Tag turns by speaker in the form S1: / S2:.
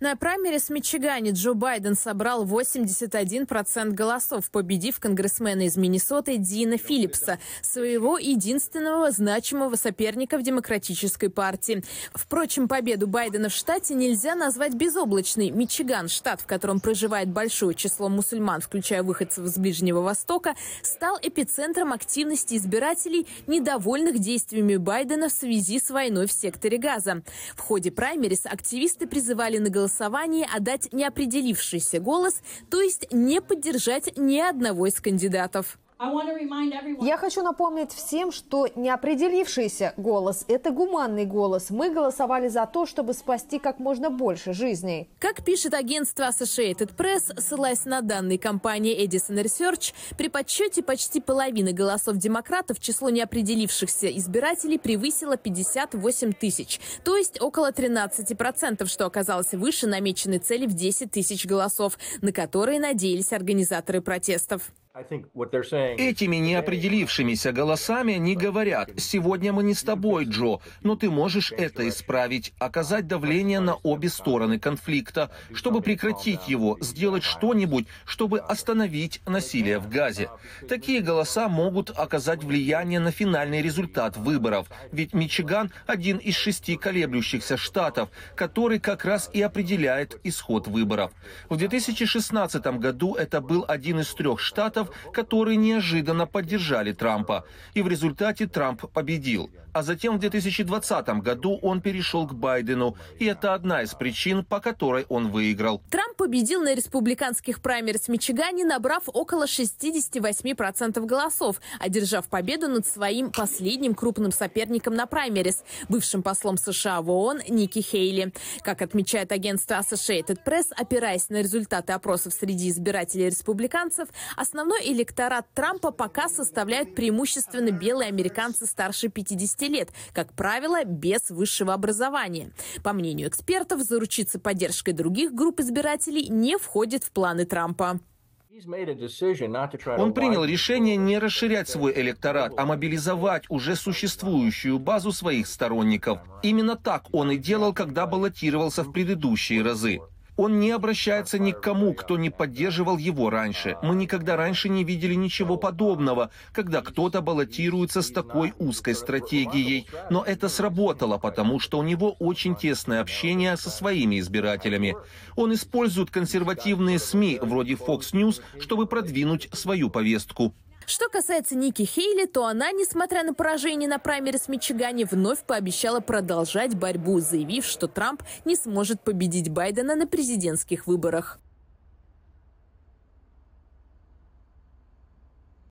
S1: На праймерис в Мичигане Джо Байден собрал 81% голосов, победив конгрессмена из Миннесоты Дина Филлипса, своего единственного значимого соперника в Демократической партии. Впрочем, победу Байдена в штате нельзя назвать безоблачной. Мичиган, штат, в котором проживает большое число мусульман, включая выходцев из Ближнего Востока, стал эпицентром активности избирателей, недовольных действиями Байдена в связи с войной в секторе Газа. В ходе праймерис активисты призывали на голосование голосовании отдать неопределившийся голос, то есть не поддержать ни одного из кандидатов.
S2: Я хочу напомнить всем, что неопределившийся голос – это гуманный голос. Мы голосовали за то, чтобы спасти как можно больше жизней.
S1: Как пишет агентство Associated Press, ссылаясь на данные компании Edison Research, при подсчете почти половины голосов демократов число неопределившихся избирателей превысило 58 тысяч, то есть около 13%, что оказалось выше намеченной цели в 10 тысяч голосов, на которые надеялись организаторы протестов.
S3: Этими неопределившимися голосами они говорят, сегодня мы не с тобой, Джо, но ты можешь это исправить, оказать давление на обе стороны конфликта, чтобы прекратить его, сделать что-нибудь, чтобы остановить насилие в Газе. Такие голоса могут оказать влияние на финальный результат выборов, ведь Мичиган – один из шести колеблющихся штатов, который как раз и определяет исход выборов. В 2016 году это был один из трех штатов, штатов, которые неожиданно поддержали Трампа. И в результате Трамп победил. А затем в 2020 году он перешел к Байдену. И это одна из причин, по которой он выиграл.
S1: Трамп победил на республиканских праймерис в Мичигане, набрав около 68% голосов, одержав победу над своим последним крупным соперником на праймерис, бывшим послом США в ООН Ники Хейли. Как отмечает агентство Associated Press, опираясь на результаты опросов среди избирателей республиканцев, основной Основной электорат Трампа пока составляют преимущественно белые американцы старше 50 лет, как правило, без высшего образования. По мнению экспертов, заручиться поддержкой других групп избирателей не входит в планы Трампа.
S3: Он принял решение не расширять свой электорат, а мобилизовать уже существующую базу своих сторонников. Именно так он и делал, когда баллотировался в предыдущие разы. Он не обращается ни к кому, кто не поддерживал его раньше. Мы никогда раньше не видели ничего подобного, когда кто-то баллотируется с такой узкой стратегией. Но это сработало, потому что у него очень тесное общение со своими избирателями. Он использует консервативные СМИ вроде Fox News, чтобы продвинуть свою повестку.
S1: Что касается Ники Хейли, то она, несмотря на поражение на праймерис в Мичигане, вновь пообещала продолжать борьбу, заявив, что Трамп не сможет победить Байдена на президентских выборах.